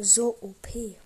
so OP.